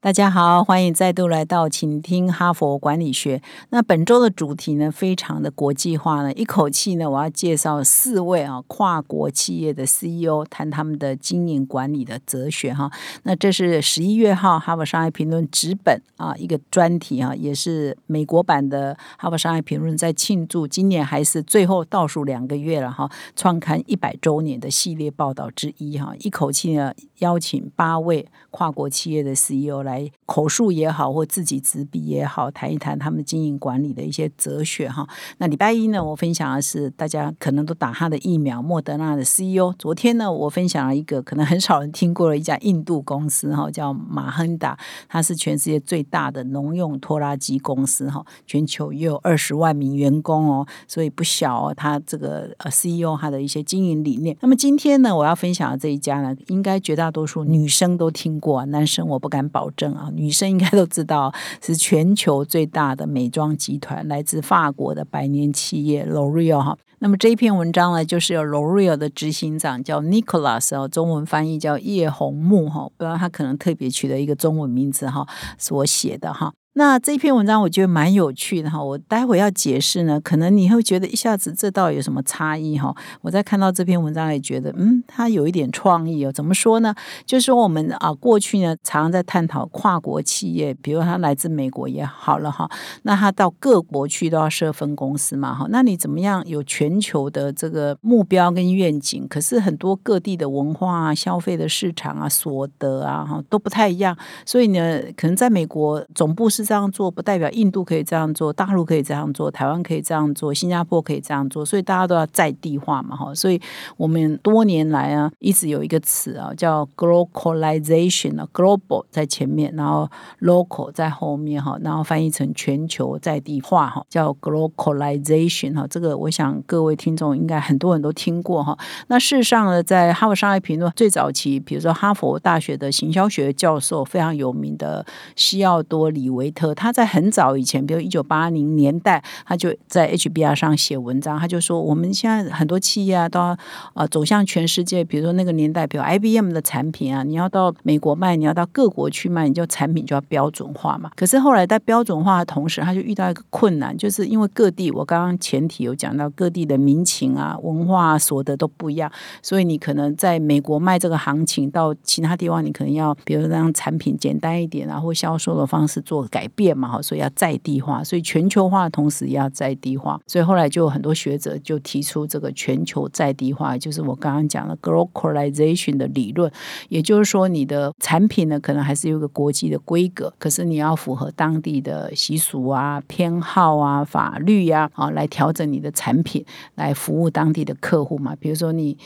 大家好，欢迎再度来到，请听哈佛管理学。那本周的主题呢，非常的国际化呢，一口气呢，我要介绍四位啊跨国企业的 CEO，谈他们的经营管理的哲学哈。那这是十一月号《哈佛商业评论》纸本啊一个专题哈，也是美国版的《哈佛商业评论》在庆祝今年还是最后倒数两个月了哈，创刊一百周年的系列报道之一哈。一口气呢，邀请八位跨国企业的 CEO。来口述也好，或自己执笔也好，谈一谈他们经营管理的一些哲学哈。那礼拜一呢，我分享的是大家可能都打他的疫苗，莫德纳的 CEO。昨天呢，我分享了一个可能很少人听过的一家印度公司哈，叫马亨达，它是全世界最大的农用拖拉机公司哈，全球也有二十万名员工哦，所以不小哦。他这个呃 CEO 他的一些经营理念。那么今天呢，我要分享的这一家呢，应该绝大多数女生都听过，男生我不敢保。证啊，女生应该都知道，是全球最大的美妆集团，来自法国的百年企业 L'Oreal 哈。那么这一篇文章呢，就是由 L'Oreal 的执行长叫 Nicholas 哦，中文翻译叫叶红木哈，不知道他可能特别取了一个中文名字哈，所写的哈。那这篇文章我觉得蛮有趣的哈，我待会要解释呢，可能你会觉得一下子这到底有什么差异哈？我在看到这篇文章也觉得，嗯，它有一点创意哦。怎么说呢？就是我们啊，过去呢常常在探讨跨国企业，比如它来自美国也好了哈，那它到各国去都要设分公司嘛哈。那你怎么样有全球的这个目标跟愿景？可是很多各地的文化啊、消费的市场啊、所得啊哈都不太一样，所以呢，可能在美国总部是。这样做不代表印度可以这样做，大陆可以这样做，台湾可以这样做，新加坡可以这样做，所以大家都要在地化嘛，哈。所以我们多年来啊，一直有一个词啊，叫 globalization 啊，global 在前面，然后 local 在后面哈，然后翻译成全球在地化哈，叫 globalization 哈。这个我想各位听众应该很多人都听过哈。那事实上呢，在哈佛商业评论最早期，比如说哈佛大学的行销学教授非常有名的西奥多里维。他在很早以前，比如一九八零年代，他就在 HBR 上写文章，他就说我们现在很多企业啊，都要啊走向全世界。比如说那个年代，比如 IBM 的产品啊，你要到美国卖，你要到各国去卖，你就产品就要标准化嘛。可是后来在标准化的同时，他就遇到一个困难，就是因为各地，我刚刚前提有讲到各地的民情啊、文化所得都不一样，所以你可能在美国卖这个行情，到其他地方你可能要，比如让产品简单一点啊，或销售的方式做改。改变嘛，所以要在地化，所以全球化的同时要在地化，所以后来就有很多学者就提出这个全球在地化，就是我刚刚讲的 globalization 的理论，也就是说你的产品呢可能还是有个国际的规格，可是你要符合当地的习俗啊、偏好啊、法律呀啊来调整你的产品，来服务当地的客户嘛。比如说你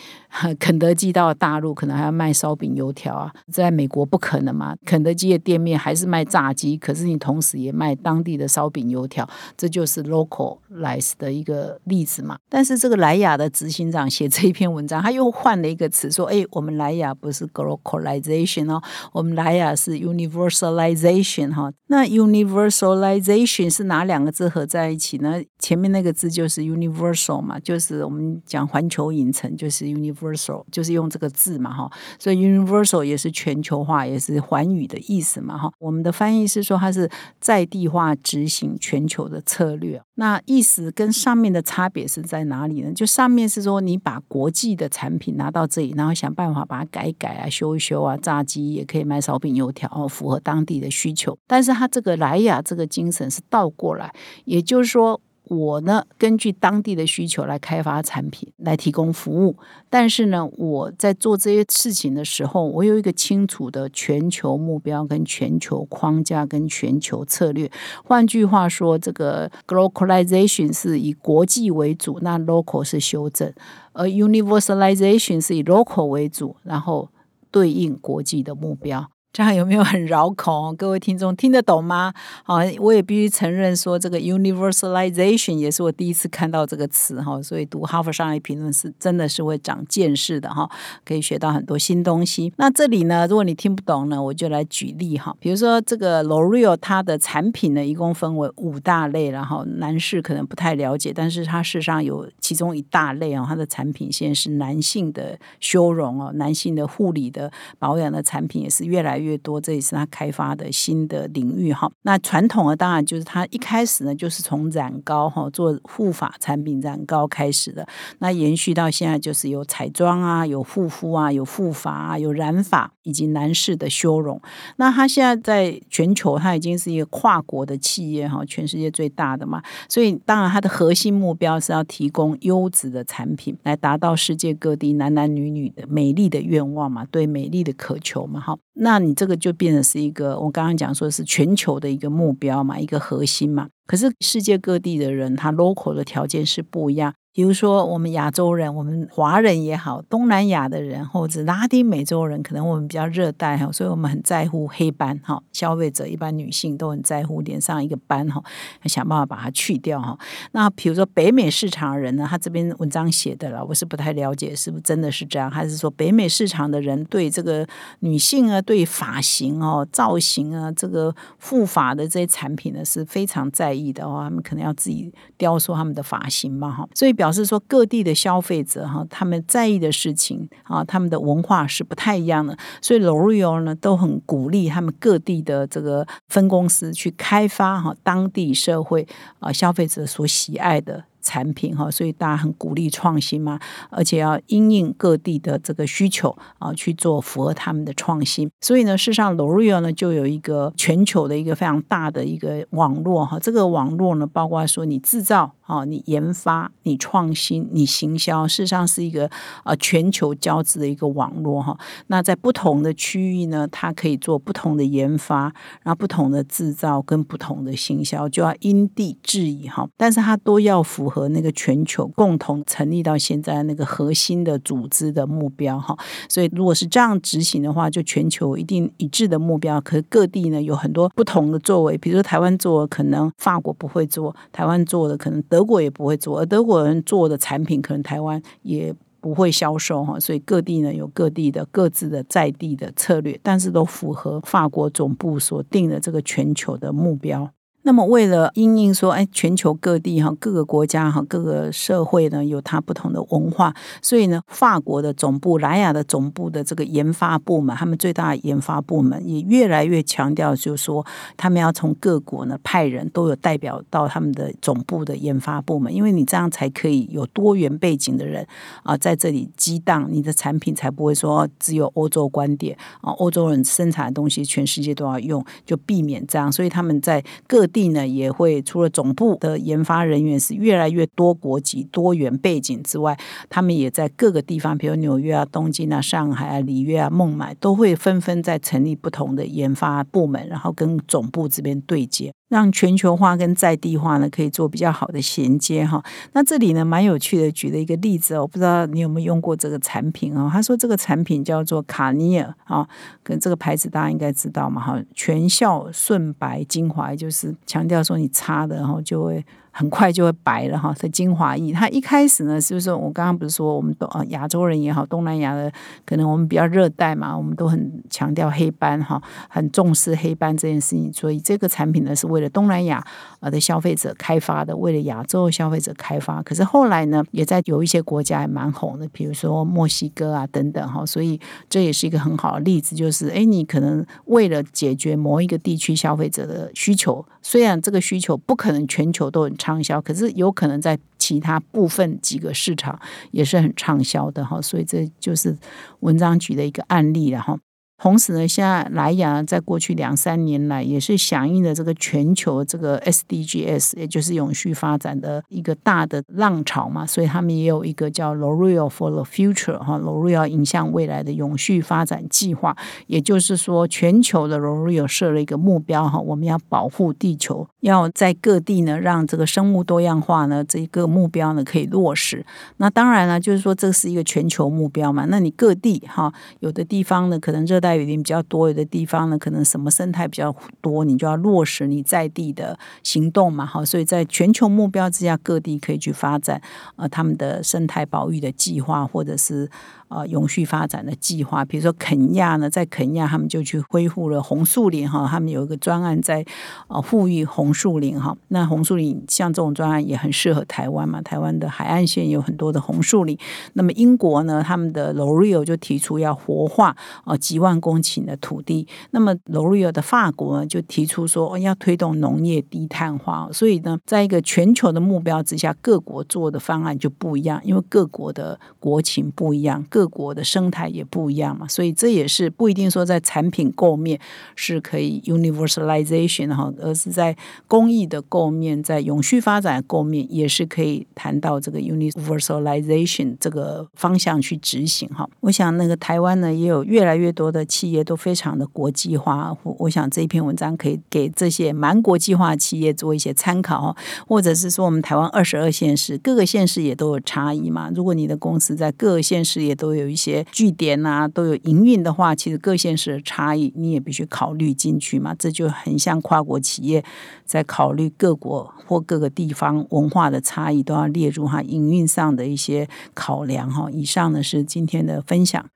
肯德基到大陆可能还要卖烧饼油条啊，在美国不可能嘛，肯德基的店面还是卖炸鸡，可是你同时也卖当地的烧饼油条，这就是 localize 的一个例子嘛。但是这个莱雅的执行长写这一篇文章，他又换了一个词，说：“哎，我们莱雅不是 localization 哦，我们莱雅是 universalization 哈。那 universalization 是哪两个字合在一起呢？前面那个字就是 universal 嘛，就是我们讲环球影城就是 universal，就是用这个字嘛哈。所以 universal 也是全球化，也是寰宇的意思嘛哈。我们的翻译是说它是。在地化执行全球的策略，那意思跟上面的差别是在哪里呢？就上面是说你把国际的产品拿到这里，然后想办法把它改一改啊、修一修啊，炸鸡也可以卖烧饼油条，符合当地的需求。但是它这个莱雅这个精神是倒过来，也就是说。我呢，根据当地的需求来开发产品，来提供服务。但是呢，我在做这些事情的时候，我有一个清楚的全球目标、跟全球框架、跟全球策略。换句话说，这个 globalization 是以国际为主，那 local 是修正；而 universalization 是以 local 为主，然后对应国际的目标。这样有没有很绕口？各位听众听得懂吗？好，我也必须承认说，这个 universalization 也是我第一次看到这个词哈，所以读哈佛商业评论是真的是会长见识的哈，可以学到很多新东西。那这里呢，如果你听不懂呢，我就来举例哈，比如说这个 L'Oreal 它的产品呢，一共分为五大类，然后男士可能不太了解，但是它事实上有其中一大类哦，它的产品线是男性的修容哦，男性的护理的保养的产品也是越来。越多，这也是他开发的新的领域哈。那传统的当然就是他一开始呢，就是从染膏哈做护发产品染膏开始的。那延续到现在，就是有彩妆啊，有护肤啊，有护发啊，有染发以及男士的修容。那他现在在全球，他已经是一个跨国的企业哈，全世界最大的嘛。所以当然，它的核心目标是要提供优质的产品，来达到世界各地男男女女的美丽的愿望嘛，对美丽的渴求嘛。哈，那你。这个就变成是一个，我刚刚讲说是全球的一个目标嘛，一个核心嘛。可是世界各地的人，他 local 的条件是不一样。比如说，我们亚洲人，我们华人也好，东南亚的人或者拉丁美洲人，可能我们比较热带哈，所以我们很在乎黑斑哈。消费者一般女性都很在乎脸上一个斑哈，想办法把它去掉哈。那比如说北美市场的人呢，他这边文章写的了，我是不太了解是不是真的是这样，还是说北美市场的人对这个女性啊，对发型哦、造型啊、这个护发的这些产品呢是非常在意的哦，他们可能要自己雕塑他们的发型嘛哈，所以。表示说各地的消费者哈，他们在意的事情啊，他们的文化是不太一样的，所以 L'Oreal 呢都很鼓励他们各地的这个分公司去开发哈当地社会啊消费者所喜爱的。产品哈，所以大家很鼓励创新嘛，而且要因应各地的这个需求啊去做符合他们的创新。所以呢，事实上，L'Oreal 呢就有一个全球的一个非常大的一个网络哈。这个网络呢，包括说你制造哦、你研发、你创新、你行销，事实上是一个呃全球交织的一个网络哈。那在不同的区域呢，它可以做不同的研发，然后不同的制造跟不同的行销，就要因地制宜哈。但是它都要符。合那个全球共同成立到现在那个核心的组织的目标哈，所以如果是这样执行的话，就全球一定一致的目标。可是各地呢有很多不同的作为，比如说台湾做，可能法国不会做；台湾做的可能德国也不会做，而德国人做的产品可能台湾也不会销售哈。所以各地呢有各地的各自的在地的策略，但是都符合法国总部所定的这个全球的目标。那么，为了因应说，哎，全球各地哈，各个国家哈，各个社会呢，有它不同的文化，所以呢，法国的总部、莱雅的总部的这个研发部门，他们最大的研发部门也越来越强调，就是说，他们要从各国呢派人都有代表到他们的总部的研发部门，因为你这样才可以有多元背景的人啊在这里激荡，你的产品才不会说只有欧洲观点啊，欧洲人生产的东西全世界都要用，就避免这样，所以他们在各。地呢也会除了总部的研发人员是越来越多国籍、多元背景之外，他们也在各个地方，比如纽约啊、东京啊、上海啊、里约啊、孟买，都会纷纷在成立不同的研发部门，然后跟总部这边对接。让全球化跟在地化呢，可以做比较好的衔接哈。那这里呢，蛮有趣的，举了一个例子哦，不知道你有没有用过这个产品啊？他说这个产品叫做卡尼尔啊，跟这个牌子大家应该知道嘛哈，全效顺白精华，就是强调说你擦的然后就会。很快就会白了哈，这精华液。它一开始呢，是不是我刚刚不是说我们都啊亚洲人也好，东南亚的可能我们比较热带嘛，我们都很强调黑斑哈，很重视黑斑这件事情。所以这个产品呢，是为东南亚呃的消费者开发的，为了亚洲消费者开发。可是后来呢，也在有一些国家也蛮红的，比如说墨西哥啊等等哈。所以这也是一个很好的例子，就是哎，你可能为了解决某一个地区消费者的需求，虽然这个需求不可能全球都很。畅销，可是有可能在其他部分几个市场也是很畅销的哈，所以这就是文章举的一个案例了哈。同时呢，现在莱雅在过去两三年来也是响应了这个全球这个 SDGs，也就是永续发展的一个大的浪潮嘛，所以他们也有一个叫 L'Oreal for the Future 哈，L'Oreal 影响未来的永续发展计划。也就是说，全球的 L'Oreal 设了一个目标哈，我们要保护地球，要在各地呢让这个生物多样化呢这个目标呢可以落实。那当然了，就是说这是一个全球目标嘛，那你各地哈有的地方呢可能热带。带雨林比较多，有的地方呢可能什么生态比较多，你就要落实你在地的行动嘛，哈，所以在全球目标之下，各地可以去发展呃他们的生态保育的计划，或者是。呃，永续发展的计划，比如说肯亚呢，在肯亚他们就去恢复了红树林哈，他们有一个专案在呃富裕红树林哈。那红树林像这种专案也很适合台湾嘛，台湾的海岸线有很多的红树林。那么英国呢，他们的 L'Oreal 就提出要活化呃几万公顷的土地。那么罗瑞尔的法国呢，就提出说要推动农业低碳化。所以呢，在一个全球的目标之下，各国做的方案就不一样，因为各国的国情不一样，各国的生态也不一样嘛，所以这也是不一定说在产品构面是可以 universalization 哈，而是在公益的构面，在永续发展构面也是可以谈到这个 universalization 这个方向去执行哈。我想那个台湾呢，也有越来越多的企业都非常的国际化，我我想这一篇文章可以给这些蛮国际化企业做一些参考，或者是说我们台湾二十二县市各个县市也都有差异嘛。如果你的公司在各个县市也都有一些据点啊，都有营运的话，其实各县市的差异你也必须考虑进去嘛。这就很像跨国企业在考虑各国或各个地方文化的差异，都要列入哈营运上的一些考量哈。以上呢是今天的分享。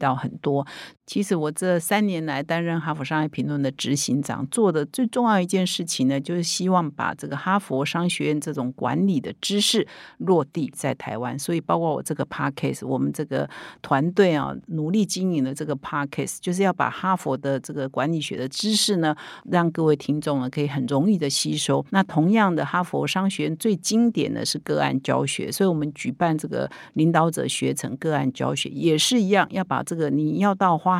到。很多，其实我这三年来担任哈佛商业评论的执行长，做的最重要一件事情呢，就是希望把这个哈佛商学院这种管理的知识落地在台湾。所以，包括我这个 podcast，我们这个团队啊，努力经营的这个 podcast，就是要把哈佛的这个管理学的知识呢，让各位听众呢可以很容易的吸收。那同样的，哈佛商学院最经典的是个案教学，所以我们举办这个领导者学成个案教学，也是一样，要把这个。你要到花